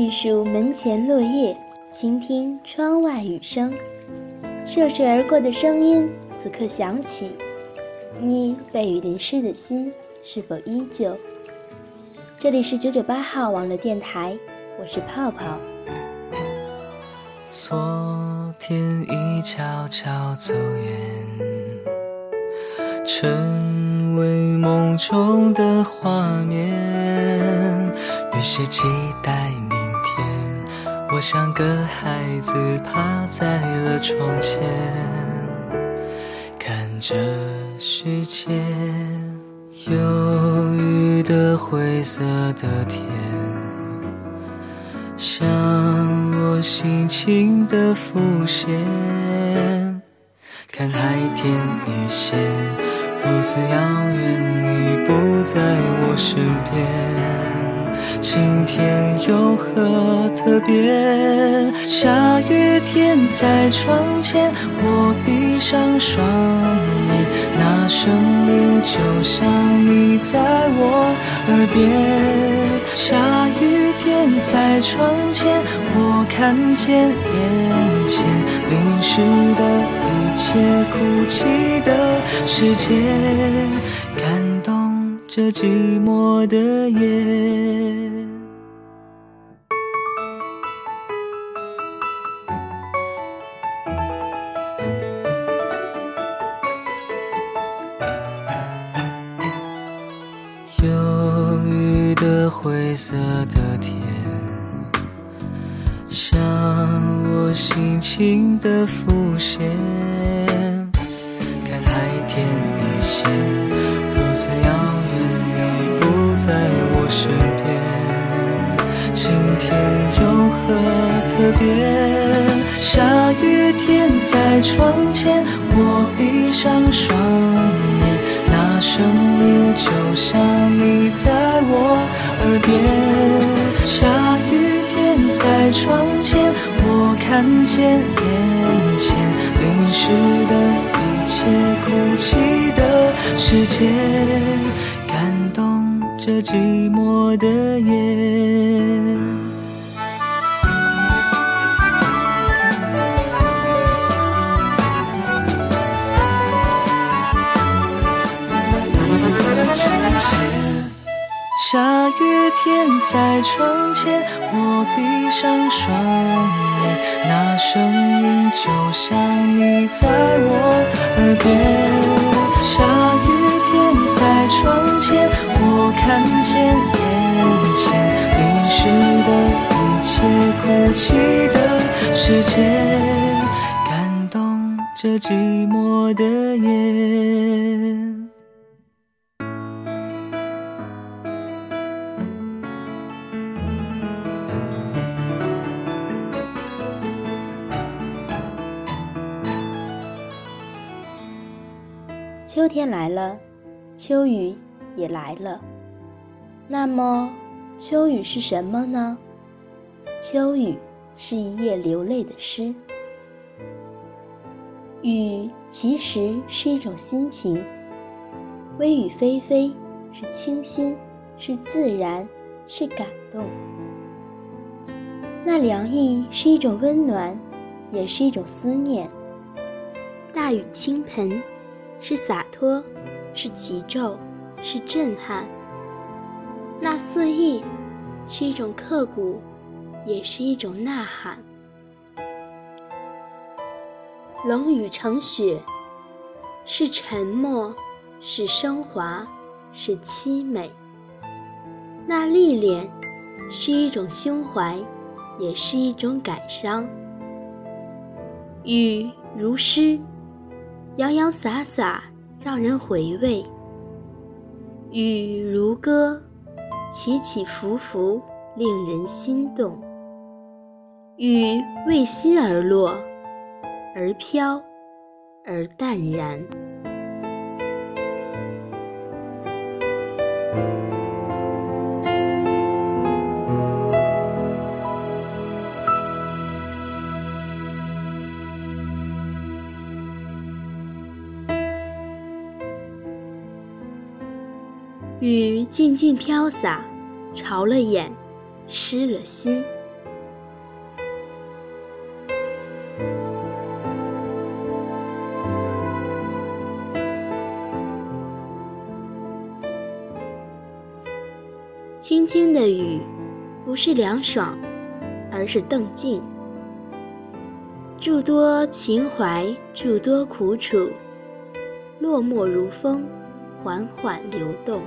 细数门前落叶，倾听窗外雨声，涉水而过的声音此刻响起，你被雨淋湿的心是否依旧？这里是九九八号网络电台，我是泡泡。昨天已悄悄走远，成为梦中的画面。越是期待，我像个孩子趴在了窗前，看着世界忧郁的灰色的天，像我心情的浮现。看海天一线，如此遥远，你不在我身边。今天有何特别？下雨天在窗前，我闭上双眼，那声音就像你在我耳边。下雨天在窗前，我看见眼前淋湿的一切，哭泣的世界，感动这寂寞的夜。忧郁的灰色的天，像我心情的浮现。看海天一线，如此遥远，你不在我身边。今天有何特别？下雨天在窗前，我闭上双眼。声音就像你在我耳边，下雨天在窗前，我看见眼前淋湿的一切，哭泣的世界，感动这寂寞的夜。天在窗前，我闭上双眼，那声音就像你在我耳边。下雨天在窗前，我看见眼前淋湿的一切，哭泣的世界，感动这寂寞的夜。天来了，秋雨也来了。那么，秋雨是什么呢？秋雨是一夜流泪的诗。雨其实是一种心情，微雨霏霏是清新，是自然，是感动。那凉意是一种温暖，也是一种思念。大雨倾盆。是洒脱，是急骤，是震撼。那肆意，是一种刻骨，也是一种呐喊。冷雨成雪，是沉默，是升华，是凄美。那历练，是一种胸怀，也是一种感伤。雨如诗。洋洋洒洒，让人回味；雨如歌，起起伏伏，令人心动。雨为心而落，而飘，而淡然。雨静静飘洒，潮了眼，湿了心。轻轻的雨，不是凉爽，而是邓静。诸多情怀，诸多苦楚，落寞如风，缓缓流动。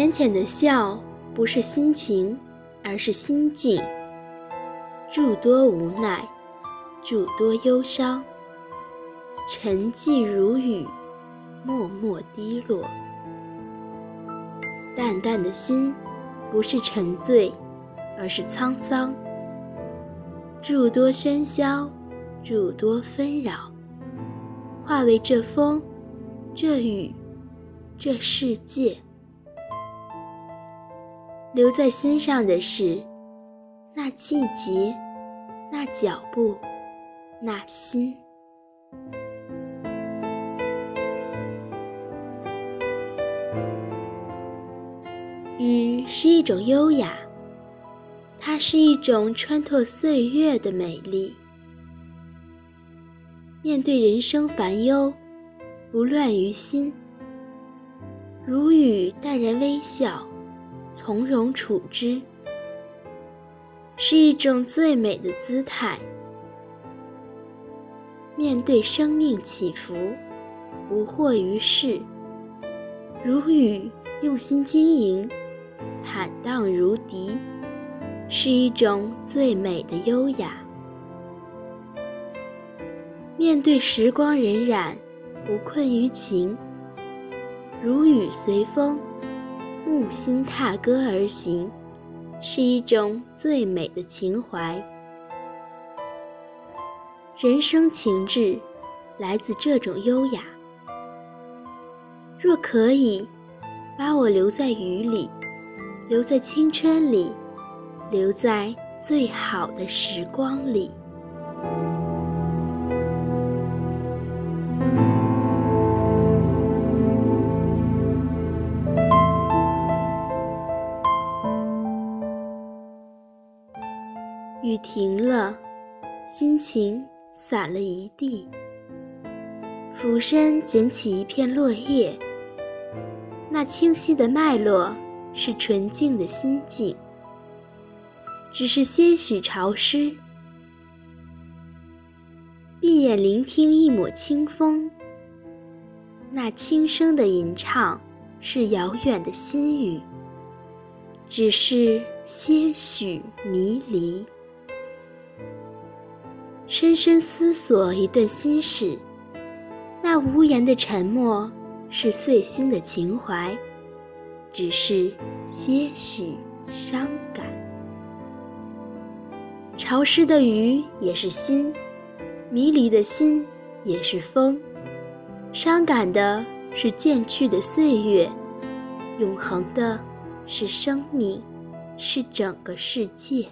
浅浅的笑，不是心情，而是心境。诸多无奈，诸多忧伤，沉寂如雨，默默滴落。淡淡的心，不是沉醉，而是沧桑。诸多喧嚣，诸多纷扰，化为这风，这雨，这世界。留在心上的是，那季节，那脚步，那心。雨是一种优雅，它是一种穿透岁月的美丽。面对人生烦忧，不乱于心，如雨淡然微笑。从容处之，是一种最美的姿态。面对生命起伏，不惑于世，如雨用心经营，坦荡如笛，是一种最美的优雅。面对时光荏苒，不困于情，如雨随风。木心踏歌而行，是一种最美的情怀。人生情致，来自这种优雅。若可以，把我留在雨里，留在青春里，留在最好的时光里。雨停了，心情散了一地。俯身捡起一片落叶，那清晰的脉络是纯净的心境，只是些许潮湿。闭眼聆听一抹清风，那轻声的吟唱是遥远的心语，只是些许迷离。深深思索一段心事，那无言的沉默是碎心的情怀，只是些许伤感。潮湿的雨也是心，迷离的心也是风，伤感的是渐去的岁月，永恒的是生命，是整个世界。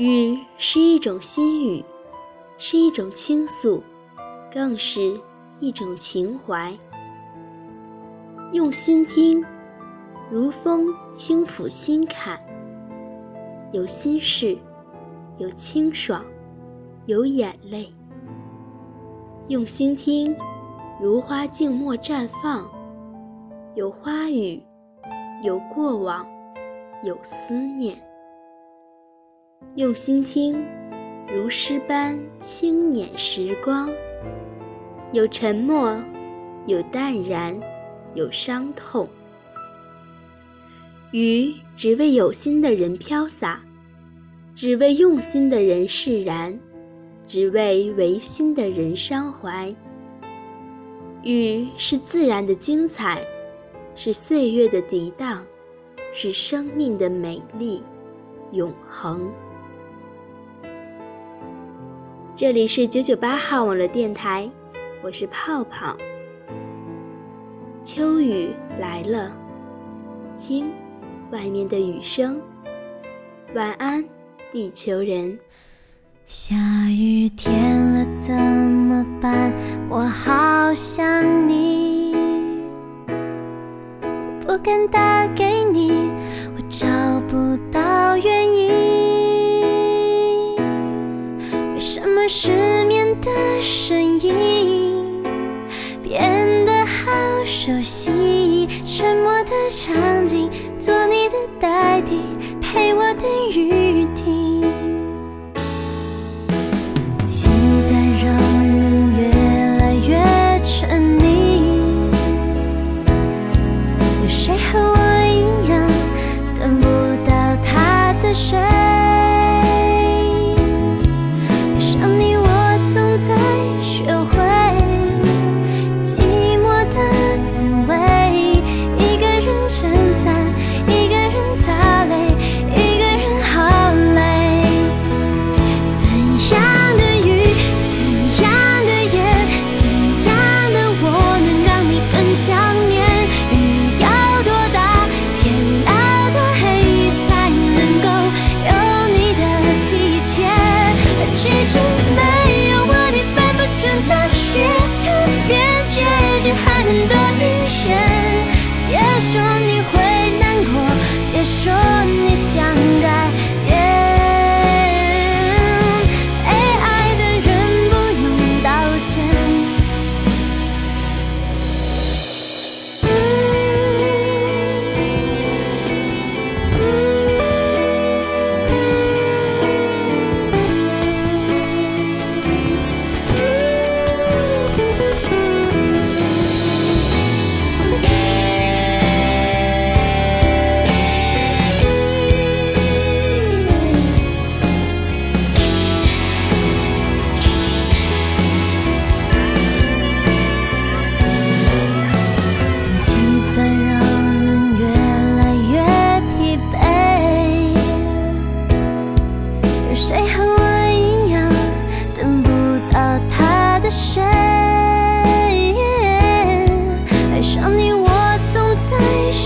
雨是一种心语，是一种倾诉，更是一种情怀。用心听，如风轻抚心坎。有心事，有清爽，有眼泪。用心听，如花静默绽放。有花语，有过往，有思念。用心听，如诗般轻捻时光。有沉默，有淡然，有伤痛。雨只为有心的人飘洒，只为用心的人释然，只为违心的人伤怀。雨是自然的精彩，是岁月的涤荡，是生命的美丽，永恒。这里是九九八号网络电台，我是泡泡。秋雨来了，听外面的雨声。晚安，地球人。下雨天了怎么办？我好想你，不敢打给你，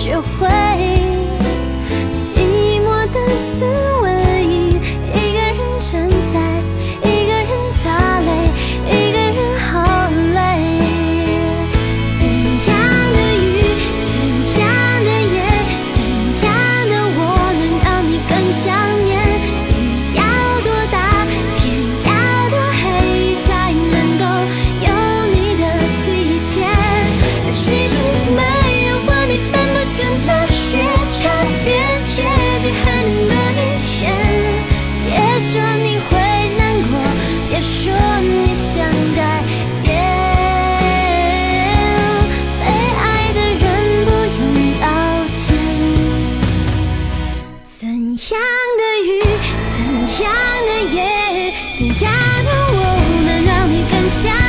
学会 shine.